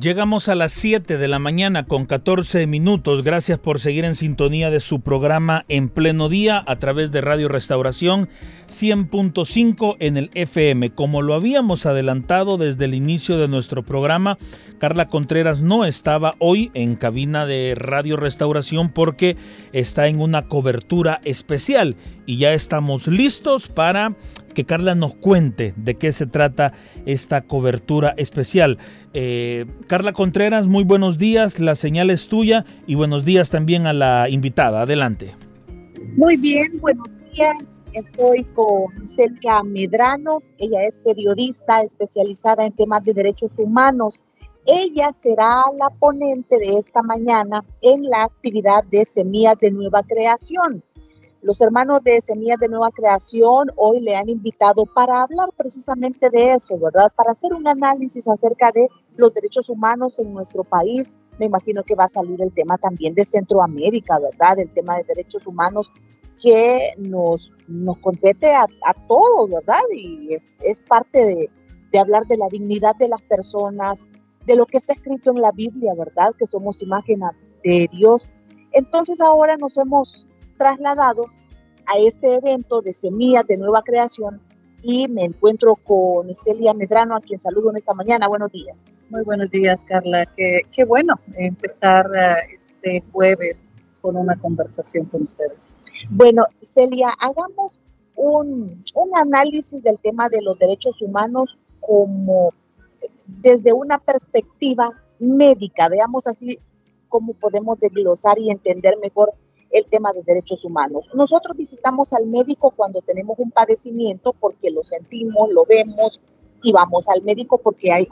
Llegamos a las 7 de la mañana con 14 minutos. Gracias por seguir en sintonía de su programa En Pleno Día a través de Radio Restauración 100.5 en el FM. Como lo habíamos adelantado desde el inicio de nuestro programa, Carla Contreras no estaba hoy en cabina de Radio Restauración porque está en una cobertura especial y ya estamos listos para que Carla nos cuente de qué se trata esta cobertura especial. Eh, Carla Contreras, muy buenos días, la señal es tuya y buenos días también a la invitada. Adelante. Muy bien, buenos días. Estoy con Celia Medrano. Ella es periodista especializada en temas de derechos humanos. Ella será la ponente de esta mañana en la actividad de Semillas de Nueva Creación. Los hermanos de Semillas de Nueva Creación hoy le han invitado para hablar precisamente de eso, ¿verdad? Para hacer un análisis acerca de los derechos humanos en nuestro país. Me imagino que va a salir el tema también de Centroamérica, ¿verdad? El tema de derechos humanos que nos, nos compete a, todos, ¿verdad? Y es, es parte de, de hablar de la dignidad de las personas, de lo que está escrito en la Biblia, ¿verdad? Que somos imagen de Dios. Entonces ahora nos hemos trasladado a este evento de Semillas de Nueva Creación y me encuentro con Celia Medrano, a quien saludo en esta mañana. Buenos días. Muy buenos días, Carla. Qué, qué bueno empezar uh, este jueves con una conversación con ustedes. Bueno, Celia, hagamos un, un análisis del tema de los derechos humanos como desde una perspectiva médica. Veamos así cómo podemos desglosar y entender mejor el tema de derechos humanos. Nosotros visitamos al médico cuando tenemos un padecimiento porque lo sentimos, lo vemos y vamos al médico porque hay,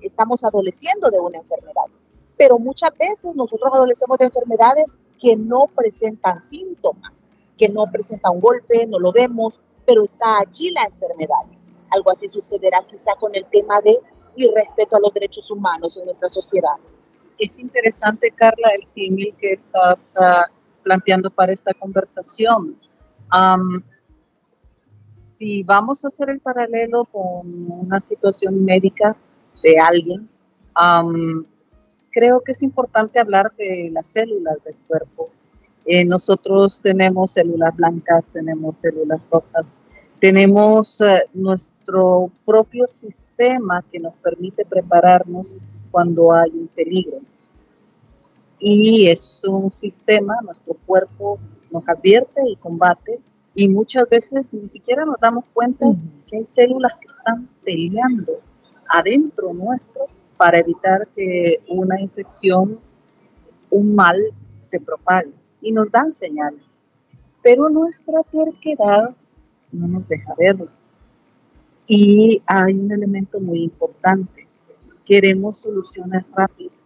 estamos adoleciendo de una enfermedad. Pero muchas veces nosotros adolecemos de enfermedades que no presentan síntomas, que no presentan un golpe, no lo vemos, pero está allí la enfermedad. Algo así sucederá quizá con el tema de irrespeto a los derechos humanos en nuestra sociedad. Es interesante, Carla, el símil que estás uh, planteando para esta conversación. si vamos a hacer el paralelo con una situación médica de alguien, creo que es importante hablar de las células del cuerpo. Eh, nosotros tenemos células blancas, tenemos células rojas, tenemos eh, nuestro propio sistema que nos permite prepararnos cuando hay un peligro y es un sistema, nuestro cuerpo nos advierte y combate y muchas veces ni siquiera nos damos cuenta que hay células que están peleando adentro nuestro para evitar que una infección, un mal se propague y nos dan señales. Pero nuestra terquedad no nos deja verlo. Y hay un elemento muy importante. Queremos soluciones rápidas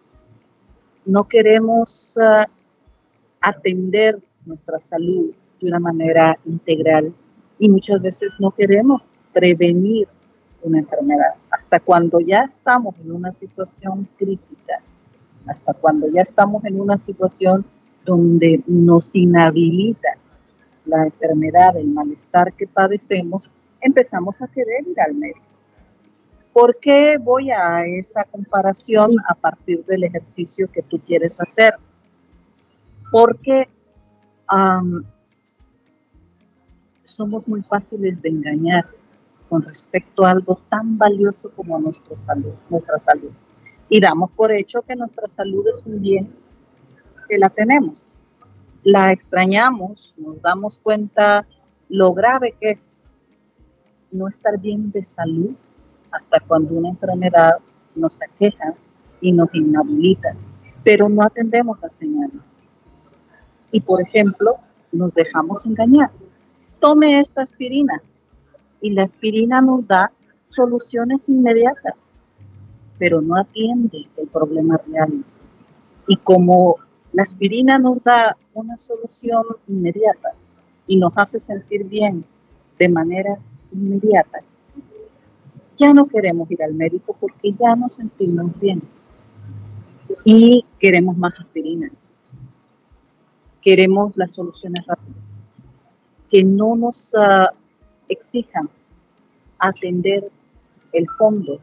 no queremos uh, atender nuestra salud de una manera integral y muchas veces no queremos prevenir una enfermedad. Hasta cuando ya estamos en una situación crítica, hasta cuando ya estamos en una situación donde nos inhabilita la enfermedad, el malestar que padecemos, empezamos a querer ir al médico. ¿Por qué voy a esa comparación a partir del ejercicio que tú quieres hacer? Porque somos muy fáciles de engañar con respecto a algo tan valioso como nuestra salud, nuestra salud. Y damos por hecho que nuestra salud es un bien que la tenemos. La extrañamos, nos damos cuenta lo grave que es no estar bien de salud hasta cuando una enfermedad nos aqueja y nos inhabilita, pero no atendemos las señales. Y por ejemplo, nos dejamos engañar. tome esta aspirina. Y la aspirina nos da soluciones inmediatas, pero no atiende el problema real. Y como la aspirina nos da una solución inmediata y nos hace sentir bien de manera inmediata, ya no queremos ir al médico porque ya nos sentimos bien y queremos más aspirina. Queremos las soluciones rápidas, que no nos uh, exijan atender el fondo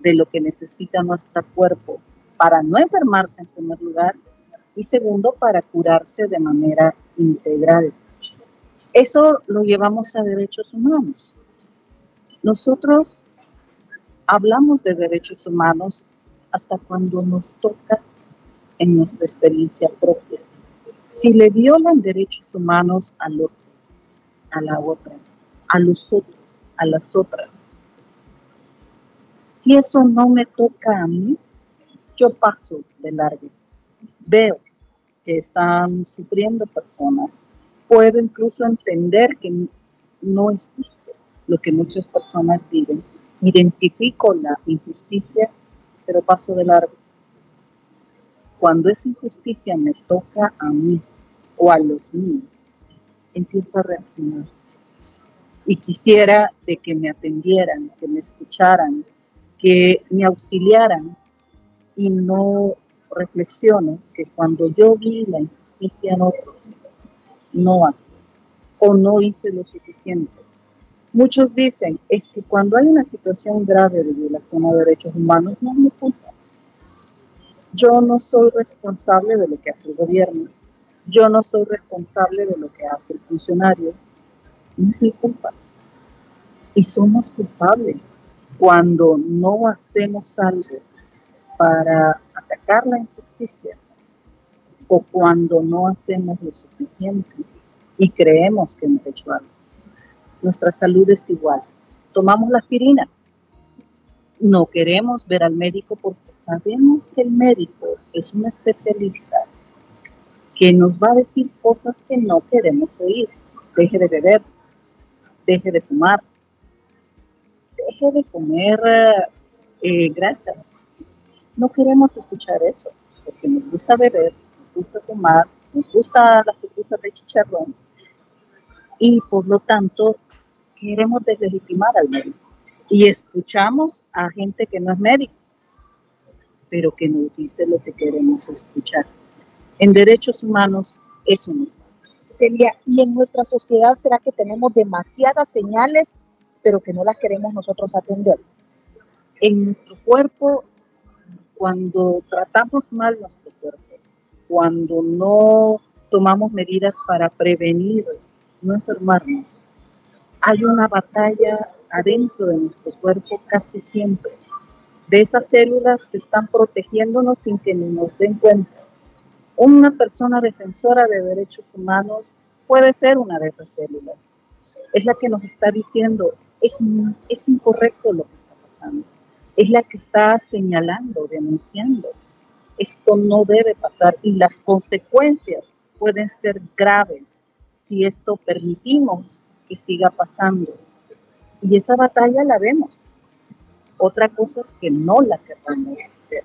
de lo que necesita nuestro cuerpo para no enfermarse en primer lugar y segundo para curarse de manera integral. Eso lo llevamos a derechos humanos. Nosotros hablamos de derechos humanos hasta cuando nos toca en nuestra experiencia propia. Si le violan derechos humanos al otro, a la otra, a los otros, a las otras, si eso no me toca a mí, yo paso de largo. Veo que están sufriendo personas. Puedo incluso entender que no es justo lo que muchas personas viven. Identifico la injusticia, pero paso de largo. Cuando esa injusticia me toca a mí o a los míos, empiezo a reaccionar. Y quisiera de que me atendieran, que me escucharan, que me auxiliaran y no reflexiono que cuando yo vi la injusticia en otros, no hago o no hice lo suficiente. Muchos dicen, es que cuando hay una situación grave de violación a derechos humanos, no es mi culpa. Yo no soy responsable de lo que hace el gobierno. Yo no soy responsable de lo que hace el funcionario. No es mi culpa. Y somos culpables cuando no hacemos algo para atacar la injusticia o cuando no hacemos lo suficiente y creemos que hemos hecho algo. Nuestra salud es igual. Tomamos la aspirina. No queremos ver al médico porque sabemos que el médico es un especialista que nos va a decir cosas que no queremos oír. Deje de beber, deje de fumar, deje de comer eh, grasas. No queremos escuchar eso, porque nos gusta beber, nos gusta fumar, nos gusta las pupusas de chicharrón y por lo tanto queremos deslegitimar al médico. Y escuchamos a gente que no es médico, pero que nos dice lo que queremos escuchar. En derechos humanos eso nos pasa. Celia, ¿y en nuestra sociedad será que tenemos demasiadas señales pero que no las queremos nosotros atender. En nuestro cuerpo, cuando tratamos mal nuestro cuerpo, cuando no tomamos medidas para prevenir no enfermarnos, hay una batalla adentro de nuestro cuerpo casi siempre, de esas células que están protegiéndonos sin que nos den cuenta. Una persona defensora de derechos humanos puede ser una de esas células. Es la que nos está diciendo, es, incorrecto lo que está pasando. Es la que está señalando, denunciando. Esto no debe pasar y las consecuencias pueden ser graves si esto permitimos que siga pasando. Y esa batalla la vemos. Otra cosa es que no la queramos hacer.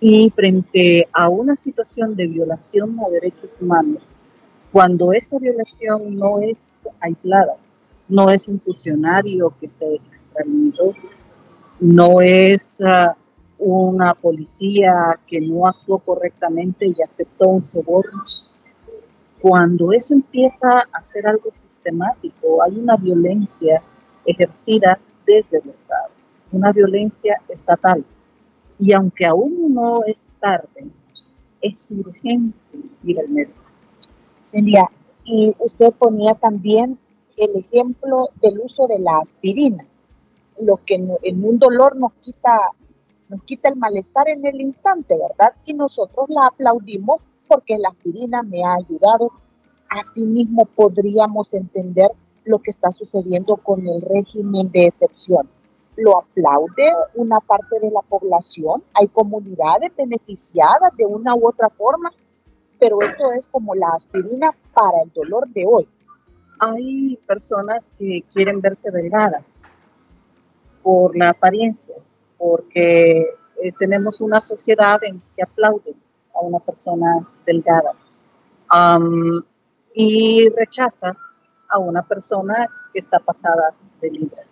Y frente a una situación de violación a derechos humanos, cuando esa violación no es aislada, no es un funcionario que se extrañó, no es ah, una policía que no actuó correctamente y aceptó un soborno. Cuando eso empieza a ser algo sistemático, hay una violencia ejercida desde el Estado, una violencia estatal. Y aunque aún no es tarde, es urgente ir al médico. Celia, y usted ponía también el ejemplo del uso de la aspirina, lo que en un dolor nos quita, nos quita el malestar en el instante, ¿verdad? Y nosotros la aplaudimos porque la aspirina me ha ayudado. Asimismo podríamos entender lo que está sucediendo con el régimen de excepción. Lo aplaude una parte de la población, hay comunidades beneficiadas de una u otra forma, pero esto es como la aspirina para el dolor de hoy hay personas que quieren verse delgadas por la apariencia, porque eh, tenemos una sociedad en que aplaude a una persona delgada y rechaza a una persona que está pasada de libre.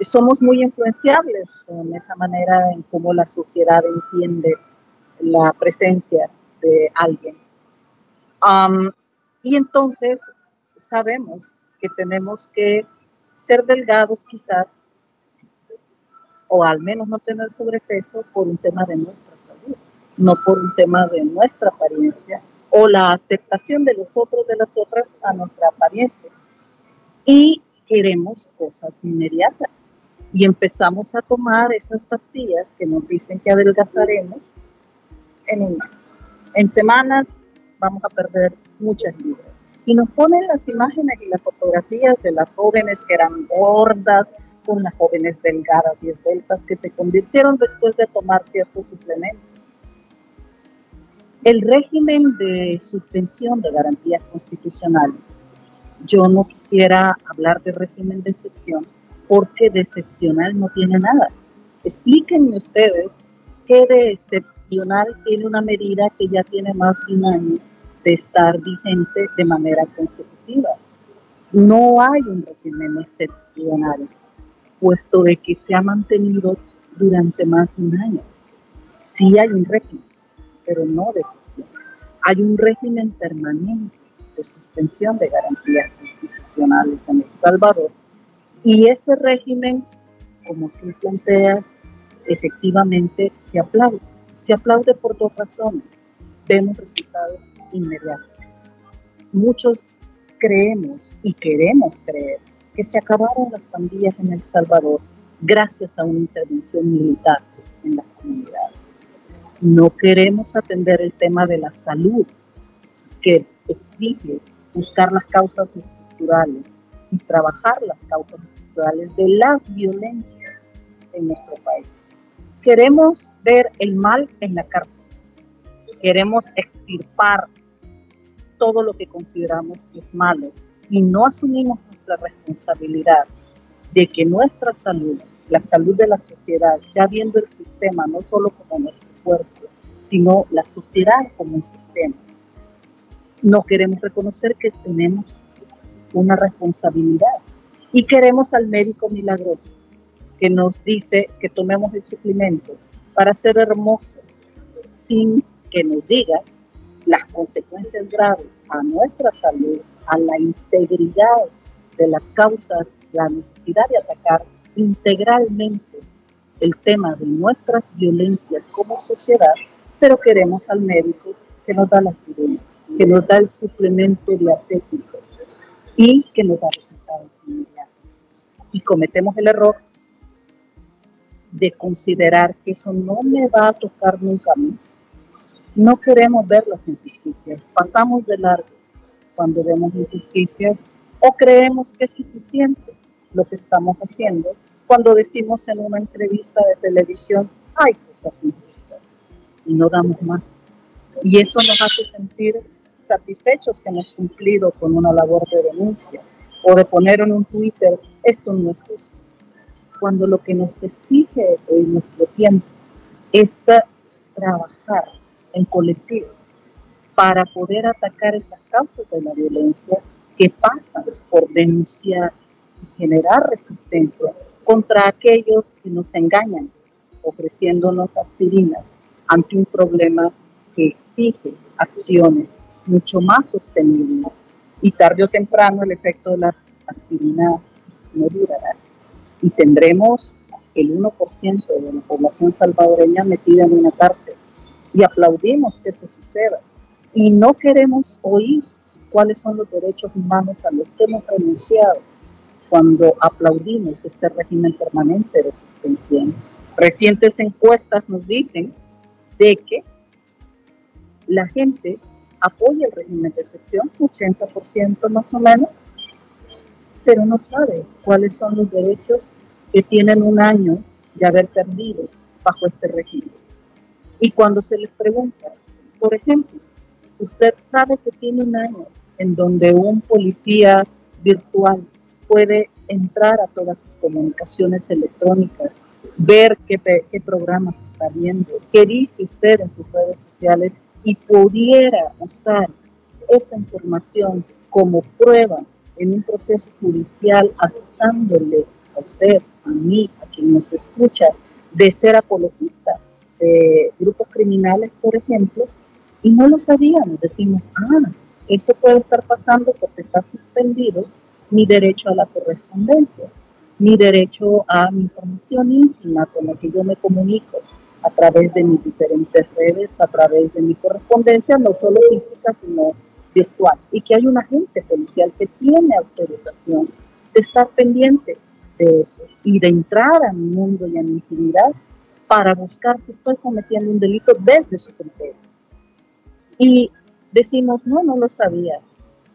Somos muy influenciables con esa manera en cómo la sociedad entiende la presencia de alguien. y entonces sabemos que tenemos que ser delgados quizás, o al menos no tener sobrepeso por un tema de nuestra no por un tema de nuestra apariencia o la aceptación de los otros, de las otras a nuestra apariencia. Y queremos cosas inmediatas. Y empezamos a tomar esas pastillas que nos dicen que adelgazaremos en En semanas vamos a perder muchas libras y nos ponen las imágenes y las fotografías de las jóvenes que eran gordas, con las jóvenes delgadas y esbeltas que se convirtieron después de tomar ciertos suplementos. El régimen de suspensión de garantías constitucionales. Yo no quisiera hablar de régimen de excepción porque de excepcional no tiene nada. Explíquenme ustedes qué de excepcional tiene una medida que ya tiene más de un año de estar vigente de manera consecutiva. No hay un régimen excepcional, puesto de que se ha mantenido durante más de un año. Sí hay un régimen, pero no de excepción. Hay un régimen permanente de suspensión de garantías constitucionales en El Salvador y ese régimen, como tú planteas, efectivamente se aplaude. Se aplaude por dos razones. Vemos resultados inmediato. Muchos creemos y queremos creer que se acabaron las pandillas en El Salvador gracias a una intervención militar en las comunidades. No queremos atender el tema de la salud que exige buscar las causas estructurales y trabajar las causas estructurales de las violencias en nuestro país. Queremos ver el mal en la cárcel. Queremos extirpar todo lo que consideramos que es malo y no asumimos nuestra responsabilidad de que nuestra salud, la salud de la sociedad, ya viendo el sistema no solo como nuestro sino la sociedad como un sistema, no queremos reconocer que tenemos una responsabilidad y queremos al médico milagroso que nos dice que tomemos el suplemento para ser hermosos sin que nos diga las consecuencias graves a nuestra salud, a la integridad de las causas, la necesidad de atacar integralmente el tema de nuestras violencias como sociedad, pero queremos al médico que nos da la aspirina, que nos da el suplemento diatético y que nos da resultados inmediatos. Y cometemos el error de considerar que eso no me va a tocar nunca más, no queremos ver las injusticias, pasamos de largo cuando vemos injusticias o creemos que es suficiente lo que estamos haciendo cuando decimos en una entrevista de televisión hay cosas injustas y no damos más. Y eso nos hace sentir satisfechos que hemos cumplido con una labor de denuncia o de poner en un Twitter esto no es justo. Cuando lo que nos exige en nuestro tiempo es trabajar en colectivo para poder atacar esas causas de la violencia que pasan por denunciar y generar resistencia contra aquellos que nos engañan ofreciéndonos aspirinas ante un problema que exige acciones mucho más sostenibles. Y tarde o temprano el efecto de la aspirina no durará. Y tendremos el 1% de la población salvadoreña metida en una cárcel. Y aplaudimos que eso suceda. Y no queremos oír cuáles son los derechos humanos a los que hemos renunciado cuando aplaudimos este régimen permanente de suspensión. Recientes encuestas nos dicen de que la gente apoya el régimen de excepción, 80% más o menos, pero no sabe cuáles son los derechos que tienen un año de haber perdido bajo este régimen. Y cuando se les pregunta, por ejemplo, usted sabe que tiene un año en donde un policía virtual puede entrar a todas sus comunicaciones electrónicas, ver qué, programas está viendo, qué dice usted en sus redes sociales y pudiera usar esa información como prueba en un proceso judicial acusándole a usted, a mí, a quien nos escucha, de ser apologista de grupos criminales, por ejemplo, y no lo sabíamos. Decimos, ah, eso puede estar pasando porque está suspendido mi derecho a la correspondencia, mi derecho a mi información íntima con la que yo me comunico a través de mis diferentes redes, a través de mi correspondencia, no solo física, sino virtual. Y que hay un agente policial que tiene autorización de estar pendiente de eso y de entrar a mi mundo y a mi intimidad para buscar si estoy cometiendo un delito desde su criterio. Y decimos, no, no lo sabía.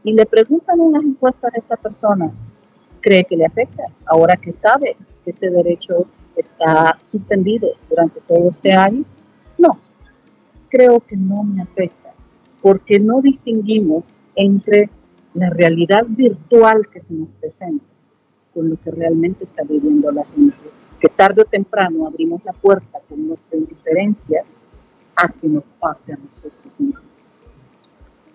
Y le preguntan unas encuestas a esa persona, ¿cree que le afecta? Ahora que sabe que ese derecho está suspendido durante todo este año, no, creo que no me afecta, porque no distinguimos entre la realidad virtual que se nos presenta con lo que realmente está viviendo la gente, que tarde o temprano abrimos la puerta con nuestra indiferencia a que nos pase a nosotros mismos.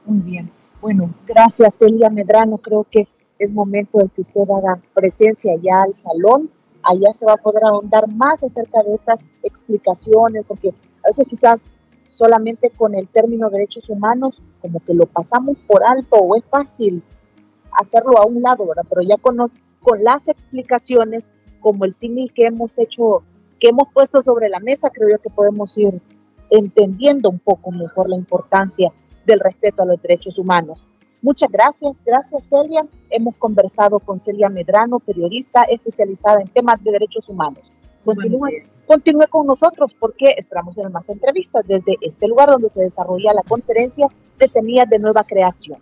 Muy bien. Bueno, gracias Celia Medrano. Creo que es momento de que usted haga presencia ya al salón. Allá se va a poder ahondar más acerca de estas explicaciones, porque a veces quizás solamente con el término derechos humanos como que lo pasamos por alto o es fácil hacerlo a un lado, ¿verdad? Pero ya con, con las explicaciones, como el símil que hemos hecho, que hemos puesto sobre la mesa, creo yo que podemos ir entendiendo un poco mejor la importancia del respeto a los derechos humanos. Muchas gracias, gracias Celia. Hemos conversado con Celia Medrano, periodista especializada en temas de derechos humanos. Continúe, continúe con nosotros porque esperamos tener más entrevistas desde este lugar donde se desarrolla la conferencia de semillas de nueva creación.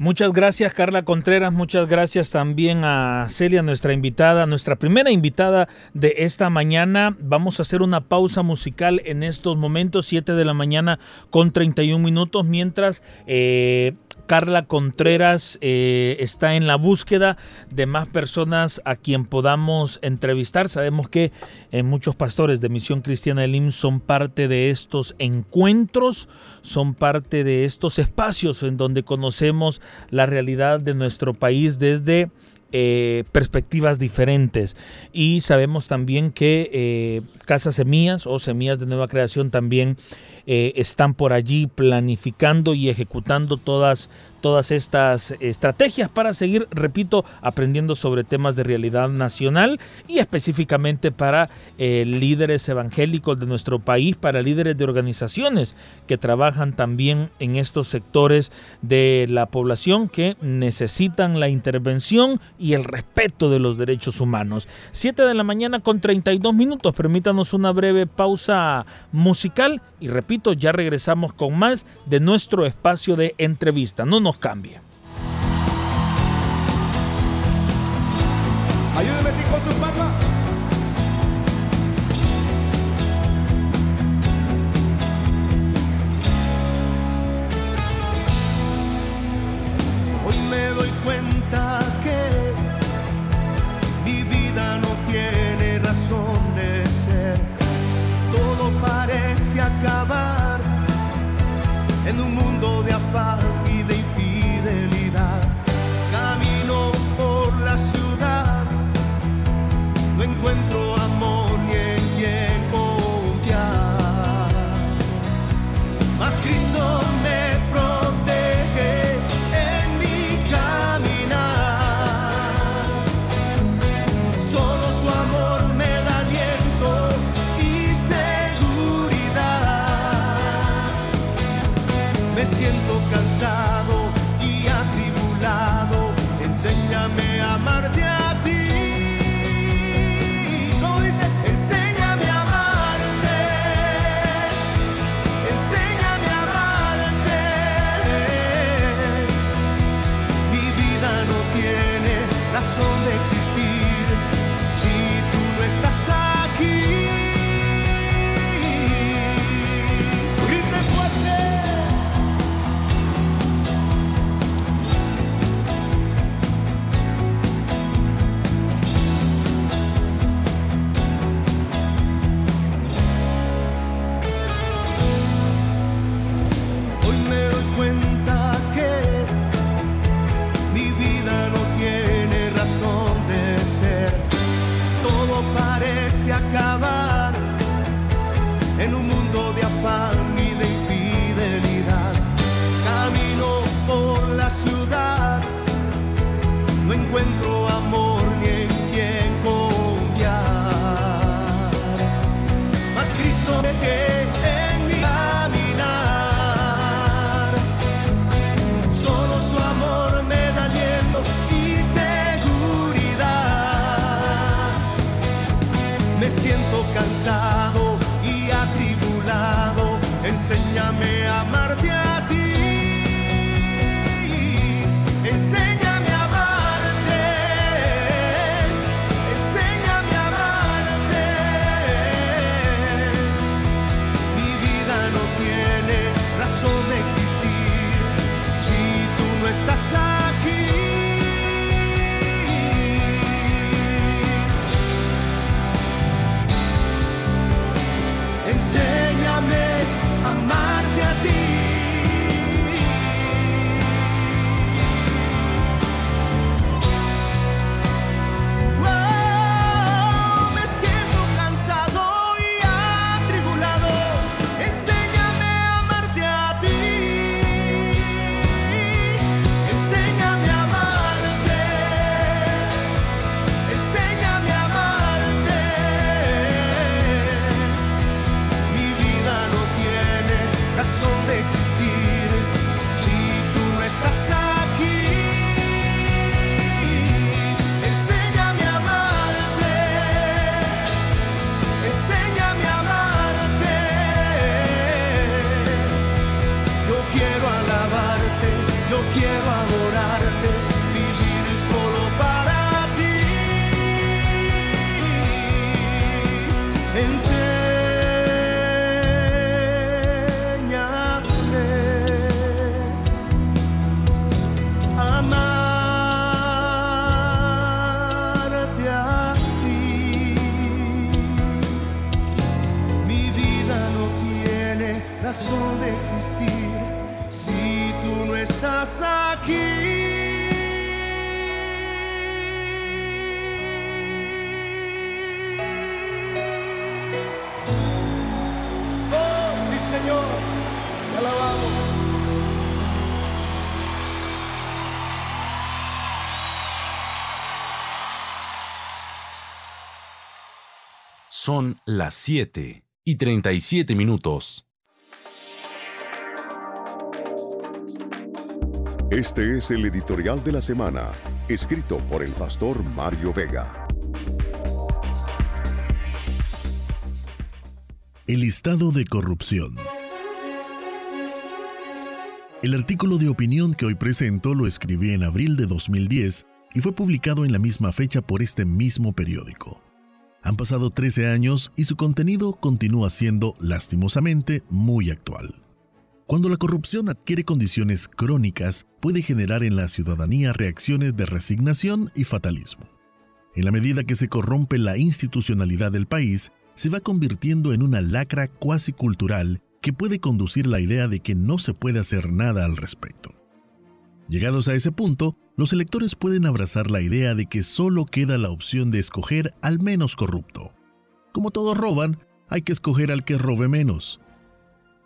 Muchas gracias Carla Contreras, muchas gracias también a Celia, nuestra invitada, nuestra primera invitada de esta mañana. Vamos a hacer una pausa musical en estos momentos, 7 de la mañana con 31 minutos, mientras... Eh, Carla Contreras eh, está en la búsqueda de más personas a quien podamos entrevistar. Sabemos que eh, muchos pastores de Misión Cristiana Elim son parte de estos encuentros, son parte de estos espacios en donde conocemos la realidad de nuestro país desde eh, perspectivas diferentes. Y sabemos también que Casa Semillas o Semillas de Nueva Creación también eh, están por allí planificando y ejecutando todas, todas estas estrategias para seguir, repito, aprendiendo sobre temas de realidad nacional y específicamente para eh, líderes evangélicos de nuestro país, para líderes de organizaciones que trabajan también en estos sectores de la población que necesitan la intervención y el respeto de los derechos humanos. 7 de la mañana con 32 minutos, permítanos una breve pausa musical y repito, ya regresamos con más de nuestro espacio de entrevista. No nos cambie. Ayúdeme con sus existir si tú no estás aquí. Oh. Son las 7 y 37 minutos. Este es el editorial de la semana, escrito por el pastor Mario Vega. El estado de corrupción. El artículo de opinión que hoy presento lo escribí en abril de 2010 y fue publicado en la misma fecha por este mismo periódico. Han pasado 13 años y su contenido continúa siendo, lastimosamente, muy actual. Cuando la corrupción adquiere condiciones crónicas, puede generar en la ciudadanía reacciones de resignación y fatalismo. En la medida que se corrompe la institucionalidad del país, se va convirtiendo en una lacra cuasi cultural que puede conducir la idea de que no se puede hacer nada al respecto. Llegados a ese punto, los electores pueden abrazar la idea de que solo queda la opción de escoger al menos corrupto. Como todos roban, hay que escoger al que robe menos.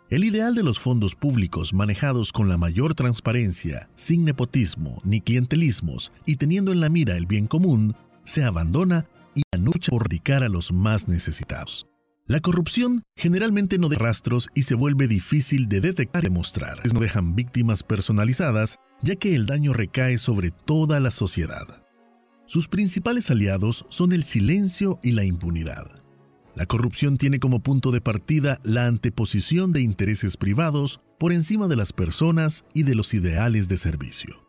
El ideal de los fondos públicos manejados con la mayor transparencia, sin nepotismo ni clientelismos y teniendo en la mira el bien común, se abandona y anuncia por dedicar a los más necesitados. La corrupción generalmente no deja rastros y se vuelve difícil de detectar y demostrar. No dejan víctimas personalizadas, ya que el daño recae sobre toda la sociedad. Sus principales aliados son el silencio y la impunidad. La corrupción tiene como punto de partida la anteposición de intereses privados por encima de las personas y de los ideales de servicio.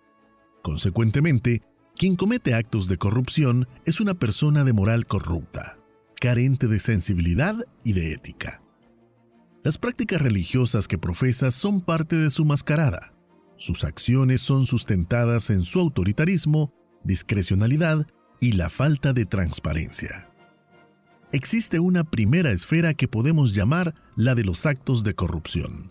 Consecuentemente, quien comete actos de corrupción es una persona de moral corrupta, carente de sensibilidad y de ética. Las prácticas religiosas que profesa son parte de su mascarada. Sus acciones son sustentadas en su autoritarismo, discrecionalidad y la falta de transparencia. Existe una primera esfera que podemos llamar la de los actos de corrupción.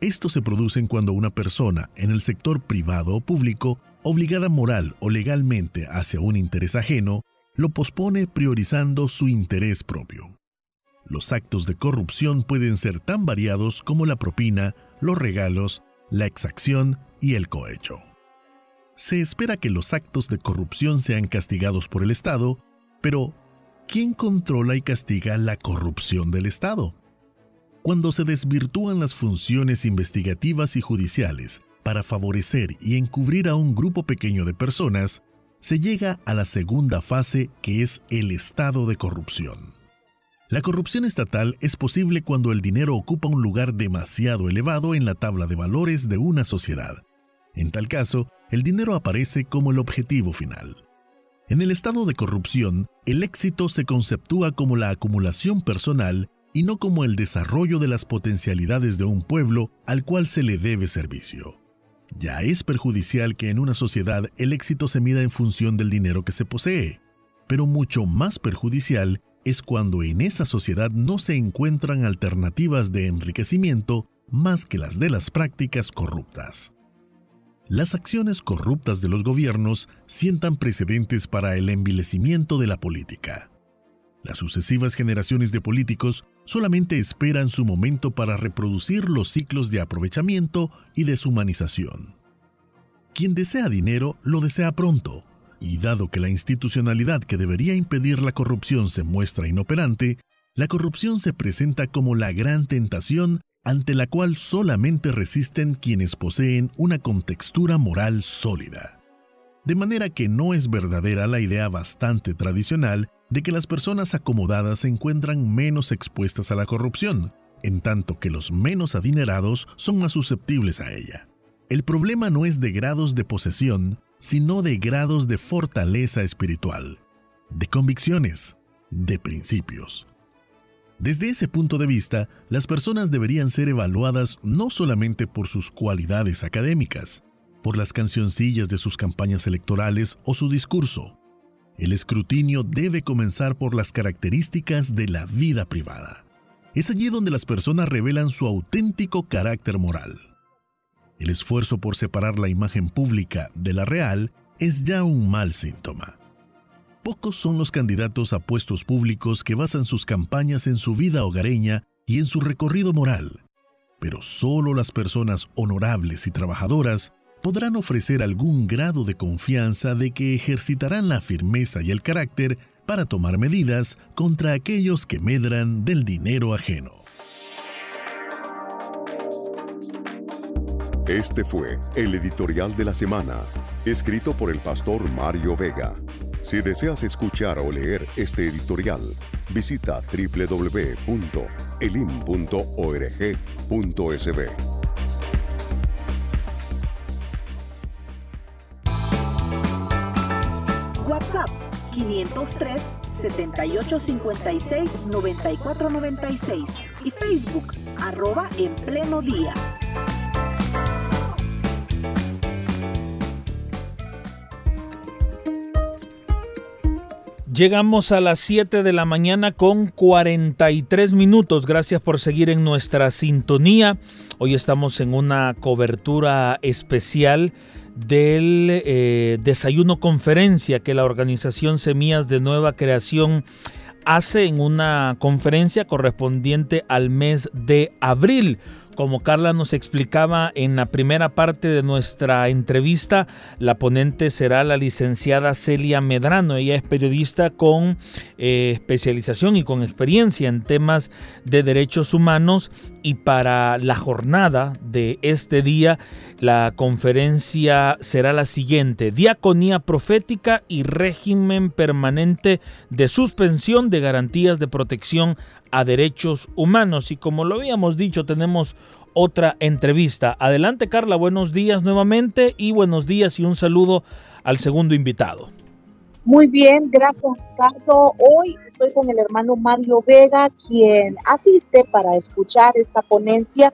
Estos se producen cuando una persona en el sector privado o público, obligada moral o legalmente hacia un interés ajeno, lo pospone priorizando su interés propio. Los actos de corrupción pueden ser tan variados como la propina, los regalos, la exacción y el cohecho. se espera que los actos de corrupción sean castigados por el Estado, pero ¿quién controla y castiga la corrupción del Estado? Cuando se desvirtúan las funciones investigativas y judiciales para favorecer y encubrir a un grupo pequeño de personas, se llega a la segunda fase que es el estado de corrupción. La corrupción estatal es posible cuando el dinero ocupa un lugar demasiado elevado en la tabla de valores de una sociedad. En tal caso, el dinero aparece como el objetivo final. En el estado de corrupción, el éxito se conceptúa como la acumulación personal y no como el desarrollo de las potencialidades de un pueblo al cual se le debe servicio. Ya es perjudicial que en una sociedad el éxito se mida en función del dinero que se posee, pero mucho más perjudicial es cuando en esa sociedad no se encuentran alternativas de enriquecimiento más que las de las prácticas corruptas. Las acciones corruptas de los gobiernos sientan precedentes para el envilecimiento de la política. Las sucesivas generaciones de políticos solamente esperan su momento para reproducir los ciclos de aprovechamiento y deshumanización. Quien desea dinero lo desea pronto, y dado que la institucionalidad que debería impedir la corrupción se muestra inoperante, la corrupción se presenta como la gran tentación ante la cual solamente resisten quienes poseen una contextura moral sólida. De manera que no es verdadera la idea bastante tradicional de que las personas acomodadas se encuentran menos expuestas a la corrupción, en tanto que los menos adinerados son más susceptibles a ella. El problema no es de grados de posesión, sino de grados de fortaleza espiritual, de convicciones, de principios. Desde ese punto de vista, las personas deberían ser evaluadas no solamente por sus cualidades académicas, por las cancioncillas de sus campañas electorales o su discurso. El escrutinio debe comenzar por las características de la vida privada. Es allí donde las personas revelan su auténtico carácter moral. El esfuerzo por separar la imagen pública de la real es ya un mal síntoma. Pocos son los candidatos a puestos públicos que basan sus campañas en su vida hogareña y en su recorrido moral, pero solo las personas honorables y trabajadoras podrán ofrecer algún grado de confianza de que ejercitarán la firmeza y el carácter para tomar medidas contra aquellos que medran del dinero ajeno. Este fue el editorial de la semana, escrito por el pastor Mario Vega. Si deseas escuchar o leer este editorial, visita www.elim.org.sb. WhatsApp 503 7856 9496 y Facebook arroba en pleno día. Llegamos a las 7 de la mañana con 43 minutos. Gracias por seguir en nuestra sintonía. Hoy estamos en una cobertura especial del eh, desayuno conferencia que la organización Semillas de Nueva Creación hace en una conferencia correspondiente al mes de abril. Como Carla nos explicaba en la primera parte de nuestra entrevista, la ponente será la licenciada Celia Medrano. Ella es periodista con eh, especialización y con experiencia en temas de derechos humanos y para la jornada de este día la conferencia será la siguiente, Diaconía Profética y Régimen Permanente de Suspensión de Garantías de Protección a Derechos Humanos. Y como lo habíamos dicho, tenemos otra entrevista. Adelante Carla, buenos días nuevamente y buenos días y un saludo al segundo invitado. Muy bien, gracias Ricardo. Hoy estoy con el hermano Mario Vega, quien asiste para escuchar esta ponencia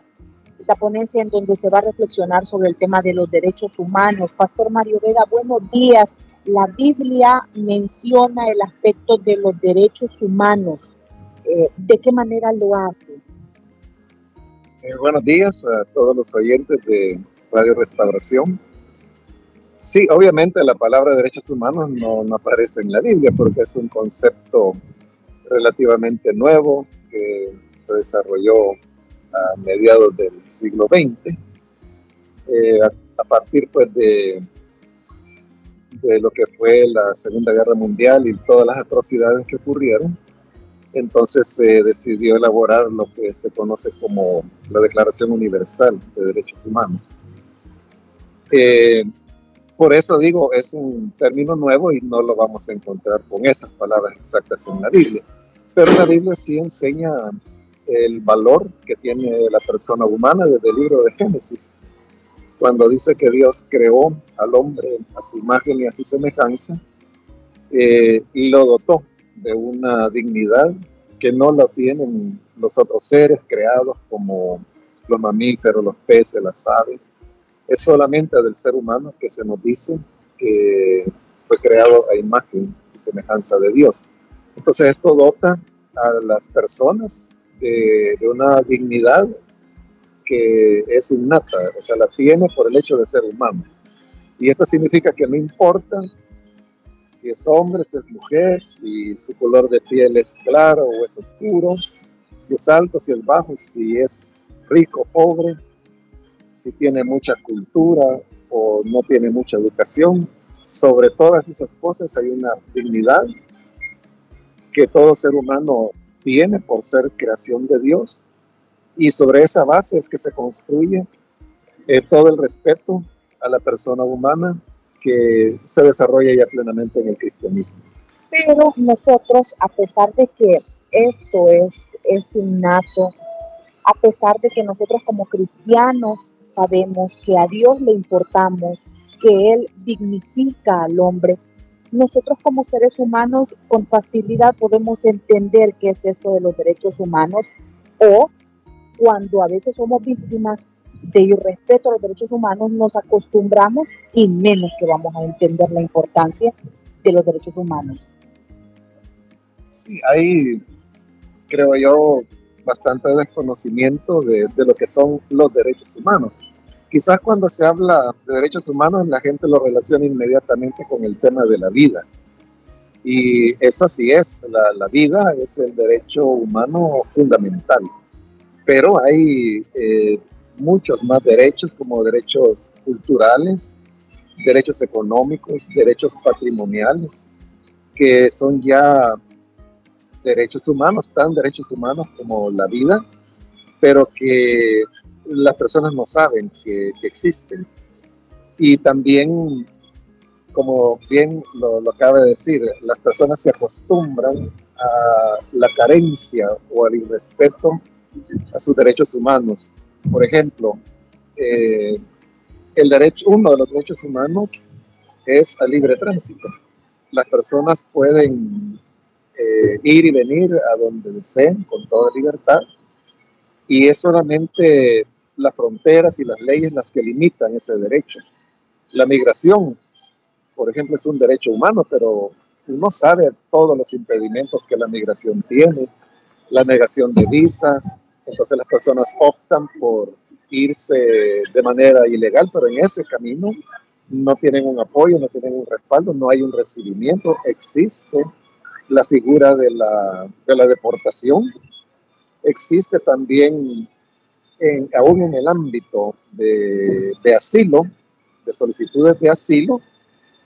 esta ponencia en donde se va a reflexionar sobre el tema de los derechos humanos. Pastor Mario Vega, buenos días. La Biblia menciona el aspecto de los derechos humanos. Eh, ¿De qué manera lo hace? Eh, buenos días a todos los oyentes de Radio Restauración. Sí, obviamente la palabra derechos humanos no, aparece en la Biblia porque es un concepto relativamente nuevo que se desarrolló a mediados del siglo XX, eh, a, partir pues de de lo que fue la Segunda Guerra Mundial y todas las atrocidades que ocurrieron. Entonces se decidió elaborar lo que se conoce como la Declaración Universal de Derechos Humanos. Eh, por eso digo, es un término nuevo y no lo vamos a encontrar con esas palabras exactas en la Biblia. Pero la Biblia sí enseña el valor que tiene la persona humana desde el libro de Génesis, cuando dice que Dios creó al hombre a su imagen y a su semejanza eh, y lo dotó de una dignidad que no la tienen los otros seres creados como los mamíferos, los peces, las aves. Es solamente del ser humano que se nos dice que fue creado a imagen y semejanza de Dios. Entonces esto dota a las personas de, una dignidad que es innata, o sea, la tiene por el hecho de ser humano. Y esto significa que no importa si es hombre, si es mujer, si su color de piel es claro o es oscuro, si es alto, si es bajo, si es rico, pobre, si tiene mucha cultura o no tiene mucha educación. Sobre todas esas cosas hay una dignidad que todo ser humano tiene por ser creación de Dios y sobre esa base es que se construye eh, todo el respeto a la persona humana que se desarrolla ya plenamente en el cristianismo. Pero nosotros, a pesar de que esto es, es innato, a pesar de que nosotros como cristianos sabemos que a Dios le importamos, que Él dignifica al hombre, nosotros como seres humanos con facilidad podemos entender qué es esto de los derechos humanos o cuando a veces somos víctimas de irrespeto a los derechos humanos, nos acostumbramos y menos que vamos a entender la importancia de los derechos humanos. Sí, hay, creo yo, bastante desconocimiento de, de lo que son los derechos humanos. Quizás cuando se habla de derechos humanos la gente lo relaciona inmediatamente con el tema de la vida. Y eso sí es, la, la vida es el derecho humano fundamental pero hay eh, muchos más derechos como derechos culturales, derechos económicos, derechos patrimoniales, que son ya derechos humanos, tan derechos humanos como la vida, pero que las personas no saben que, existen. Y también, como bien lo, lo acaba de decir, las personas se acostumbran a la carencia o al irrespeto a sus derechos humanos. Por ejemplo, eh, el derecho, uno de los derechos humanos es al libre tránsito. Las personas pueden eh, ir y venir a donde deseen con toda libertad y es solamente las fronteras y las leyes las que limitan ese derecho. La migración, por ejemplo, es un derecho humano, pero uno sabe todos los impedimentos que la migración tiene, la negación de visas, entonces las personas optan por irse de manera ilegal, pero en ese camino no tienen un apoyo, no tienen un respaldo, no hay un recibimiento, existe la figura de la, de la deportación, existe también, en, aún en el ámbito de, de asilo, de solicitudes de asilo,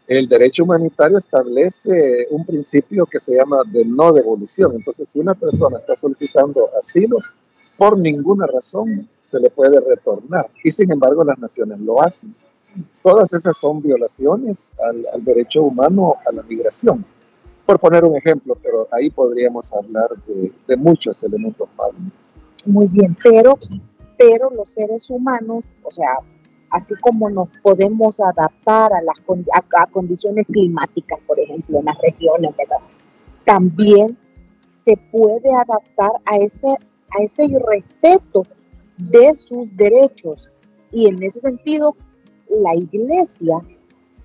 el derecho humanitario establece un principio que se llama de no devolución. Entonces, si una persona está solicitando asilo, por ninguna razón se le puede retornar. Y sin embargo, las naciones lo hacen. Todas esas son violaciones al, derecho humano a la migración. Por poner un ejemplo, pero ahí podríamos hablar de, muchos elementos más. Muy bien, pero, pero los seres humanos, o sea, así como nos podemos adaptar a las a, condiciones climáticas, por ejemplo, en las regiones, También se puede adaptar a ese, a ese irrespeto de sus derechos. Y en ese sentido, la iglesia,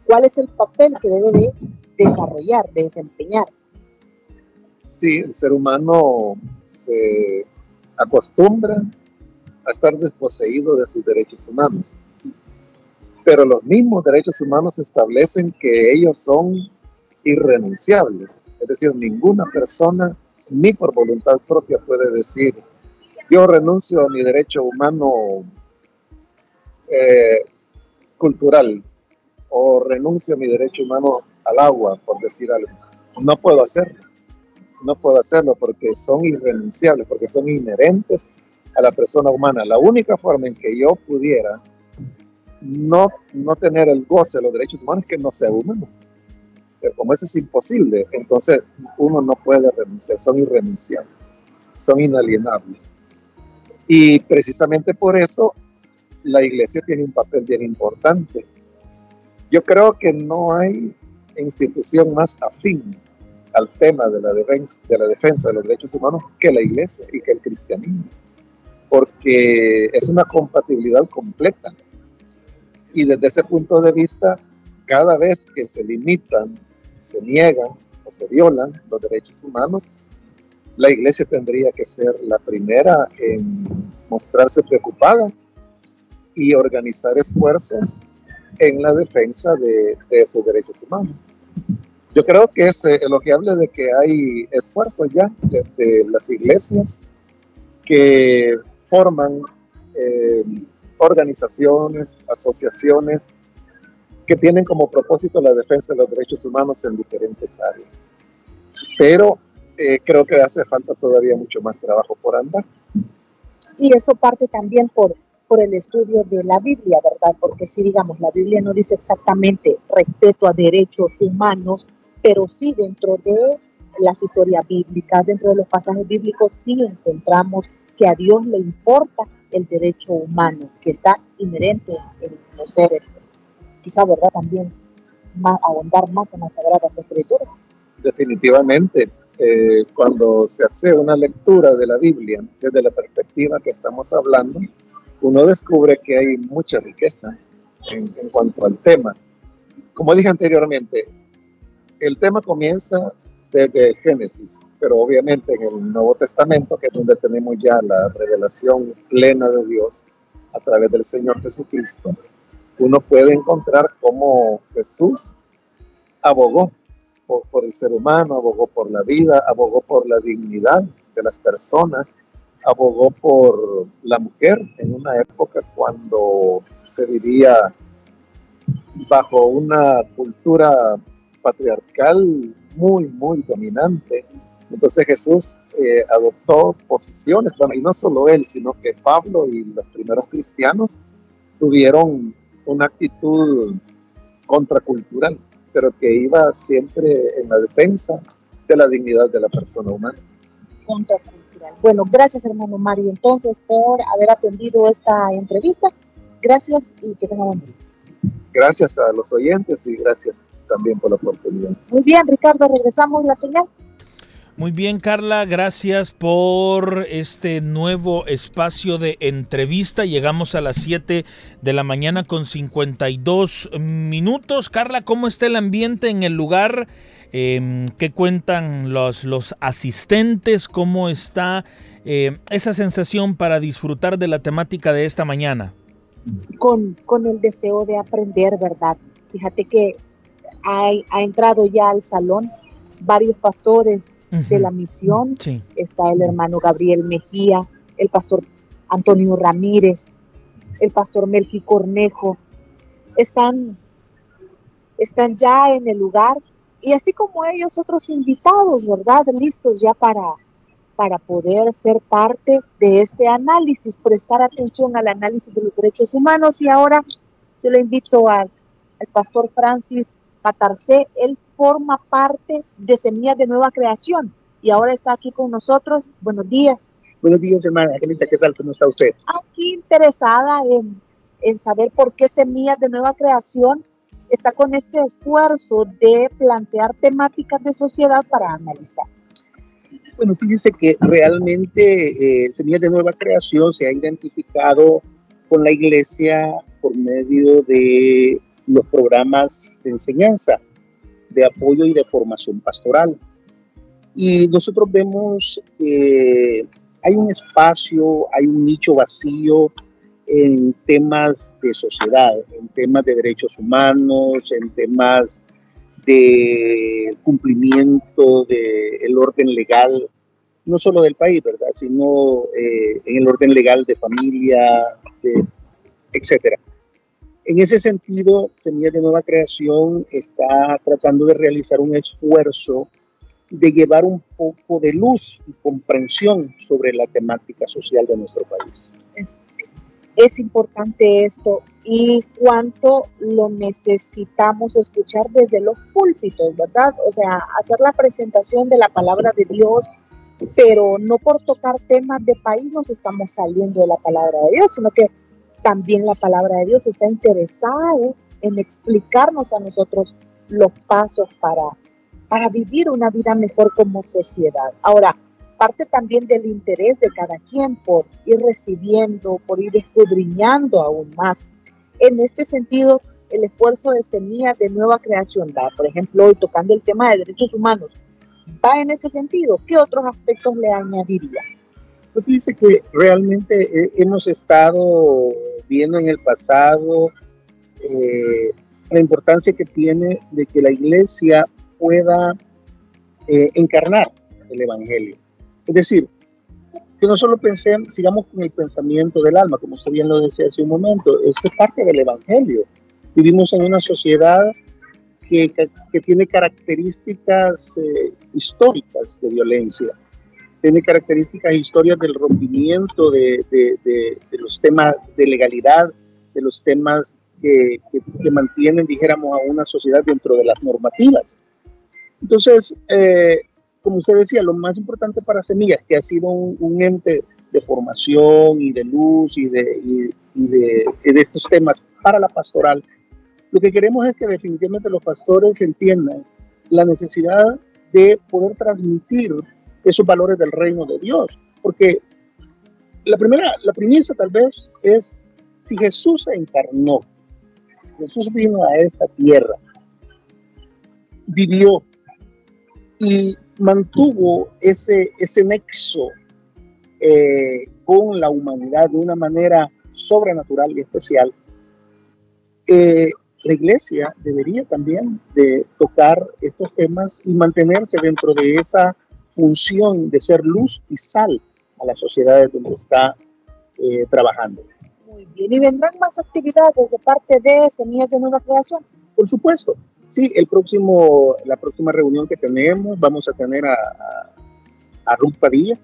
¿cuál es el papel que debe de desarrollar, de desempeñar? Sí, el ser humano se acostumbra a estar desposeído de sus derechos humanos pero los mismos derechos humanos establecen que ellos son irrenunciables. Es decir, ninguna persona, ni por voluntad propia, puede decir, yo renuncio a mi derecho humano eh, cultural o renuncio a mi derecho humano al agua, por decir algo. No puedo hacerlo. No puedo hacerlo porque son irrenunciables, porque son inherentes a la persona humana. La única forma en que yo pudiera no, no tener el goce de los derechos humanos es que no sea humano. Pero como eso es imposible, entonces uno no puede renunciar, son irrenunciables, son inalienables. Y precisamente por eso la iglesia tiene un papel bien importante. Yo creo que no hay institución más afín al tema de la, defensa, de la defensa de los derechos humanos que la iglesia y que el cristianismo, porque es una compatibilidad completa. Y desde ese punto de vista, cada vez que se limitan, se niegan o se violan los derechos humanos, la iglesia tendría que ser la primera en mostrarse preocupada y organizar esfuerzos en la defensa de, esos derechos humanos. Yo creo que es eh, elogiable de que hay esfuerzos ya de, las iglesias que forman eh, organizaciones, asociaciones que tienen como propósito la defensa de los derechos humanos en diferentes áreas. Pero eh, creo que hace falta todavía mucho más trabajo por andar. Y esto parte también por por el estudio de la Biblia, ¿verdad? Porque si digamos, la Biblia no dice exactamente respeto a derechos humanos, pero sí dentro de las historias bíblicas, dentro de los pasajes bíblicos, sí encontramos que a Dios le importa el derecho humano, que está inherente en los seres. Quizá, ¿verdad? También más, ahondar más en las Sagradas Escrituras. Definitivamente, eh, cuando se hace una lectura de la Biblia desde la perspectiva que estamos hablando, uno descubre que hay mucha riqueza en, cuanto al tema. Como dije anteriormente, el tema comienza desde Génesis, pero obviamente en el Nuevo Testamento, que es donde tenemos ya la revelación plena de Dios a través del Señor Jesucristo, uno puede encontrar cómo Jesús abogó por, por, el ser humano, abogó por la vida, abogó por la dignidad de las personas abogó por la mujer en una época cuando se vivía bajo una cultura patriarcal muy, muy dominante. Entonces Jesús eh, adoptó posiciones, bueno, y no solo él, sino que Pablo y los primeros cristianos tuvieron una actitud contracultural, pero que iba siempre en la defensa de la dignidad de la persona humana. Bueno, gracias hermano Mario entonces por haber atendido esta entrevista. Gracias y que tenga buen día. Gracias a los oyentes y gracias también por la oportunidad. Muy bien, Ricardo, regresamos la señal. Muy bien, Carla, gracias por este nuevo espacio de entrevista. Llegamos a las 7 de la mañana con 52 minutos. Carla, ¿cómo está el ambiente en el lugar? eh, qué cuentan los, los asistentes, cómo está eh, esa sensación para disfrutar de la temática de esta mañana. Con, con el deseo de aprender, ¿verdad? Fíjate que ha, ha entrado ya al salón varios pastores de la misión. Está el hermano Gabriel Mejía, el pastor Antonio Ramírez, el pastor Melqui Cornejo. Están, están ya en el lugar y así como ellos, otros invitados, ¿verdad? Listos ya para, para poder ser parte de este análisis, prestar atención al análisis de los derechos humanos. Y ahora yo le invito al, al pastor Francis Patarcé, él forma parte de Semillas de Nueva Creación y ahora está aquí con nosotros. Buenos días. Buenos días, hermana. ¿Qué tal? ¿Cómo está usted? Aquí interesada en, en saber por qué Semillas de Nueva Creación está con este esfuerzo de plantear temáticas de sociedad para analizar. Bueno, fíjense que realmente eh, Semillas de Nueva Creación se ha identificado con la iglesia por medio de los programas de enseñanza, de apoyo y de formación pastoral. Y nosotros vemos que hay un espacio, hay un nicho vacío en temas de sociedad, en temas de derechos humanos, en temas de cumplimiento del orden legal, no solo del país, ¿verdad? Sino eh, en el orden legal de familia, etcétera. En ese sentido, Semillas de Nueva Creación está tratando de realizar un esfuerzo de llevar un poco de luz y comprensión sobre la temática social de nuestro país. Es, importante esto y cuánto lo necesitamos escuchar desde los púlpitos, ¿verdad? O sea, hacer la presentación de la palabra de Dios, pero no por tocar temas de país nos estamos saliendo de la palabra de Dios, sino que también la palabra de Dios está interesada en explicarnos a nosotros los pasos para, para vivir una vida mejor como sociedad. Ahora, parte también del interés de cada quien por ir recibiendo, por ir escudriñando aún más. En este sentido, el esfuerzo de semillas de nueva creación, da, por ejemplo, hoy tocando el tema de derechos humanos, va en ese sentido. ¿Qué otros aspectos le añadiría? Pues fíjese que realmente hemos estado viendo en el pasado eh, la importancia que tiene de que la iglesia pueda eh, encarnar el Evangelio. Es decir, que no solo pensemos, sigamos con el pensamiento del alma, como usted bien lo decía hace un momento, esto es parte del Evangelio. Vivimos en una sociedad que, que, tiene características históricas de violencia tiene características historias del rompimiento de, de, los temas de legalidad, de los temas que, que, mantienen, dijéramos, a una sociedad dentro de las normativas. Entonces, eh, como usted decía, lo más importante para Semillas, que ha sido un, ente de formación y de luz y de, y, de, de estos temas para la pastoral, lo que queremos es que definitivamente los pastores entiendan la necesidad de poder transmitir esos valores del reino de Dios. Porque la primera, la primicia tal vez es si Jesús se encarnó, Jesús vino a esta tierra, vivió y mantuvo ese, ese nexo eh, con la humanidad de una manera sobrenatural y especial, eh, la iglesia debería también de tocar estos temas y mantenerse dentro de esa función de ser luz y sal a las sociedades donde está eh, trabajando. Muy bien, ¿y vendrán más actividades de parte de Semillas de Nueva Creación? Por supuesto, sí, el próximo, la próxima reunión que tenemos vamos a tener a, a, Ruth Padilla,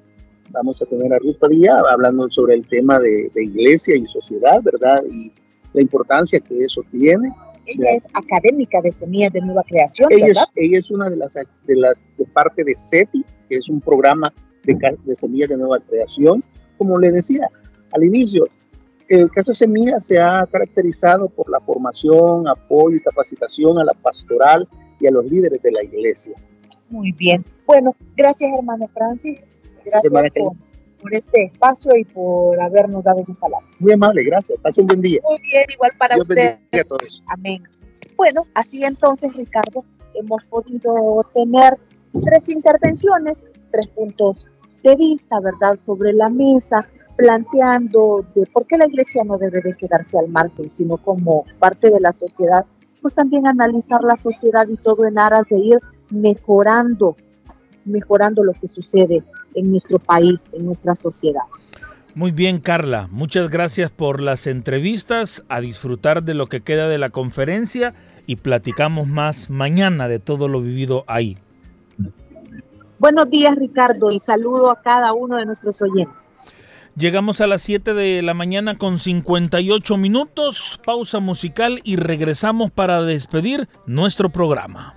vamos a tener a Ruth Padilla hablando sobre el tema de, de iglesia y sociedad, ¿verdad? Y la importancia que eso tiene ella es académica de Semillas de Nueva Creación. Ella, Es, ella es una de las, de las de parte de SETI, que es un programa de, de Semillas de Nueva Creación. Como le decía al inicio, eh, Casa Semilla se ha caracterizado por la formación, apoyo y capacitación a la pastoral y a los líderes de la iglesia. Muy bien. Bueno, gracias hermano Francis. Gracias, por, por, este espacio y por habernos dado sus palabras. Muy amable, gracias. Pase un buen día. Muy bien, igual para Dios usted. A todos. Amén. Bueno, así entonces, Ricardo, hemos podido tener tres intervenciones, tres puntos de vista, ¿verdad?, sobre la mesa, planteando de por qué la iglesia no debe de quedarse al margen, sino como parte de la sociedad, pues también analizar la sociedad y todo en aras de ir mejorando, mejorando lo que sucede en nuestro país, en nuestra sociedad. Muy bien, Carla. Muchas gracias por las entrevistas, a disfrutar de lo que queda de la conferencia y platicamos más mañana de todo lo vivido ahí. Buenos días, Ricardo, y saludo a cada uno de nuestros oyentes. Llegamos a las 7 de la mañana con 58 minutos, pausa musical y regresamos para despedir nuestro programa.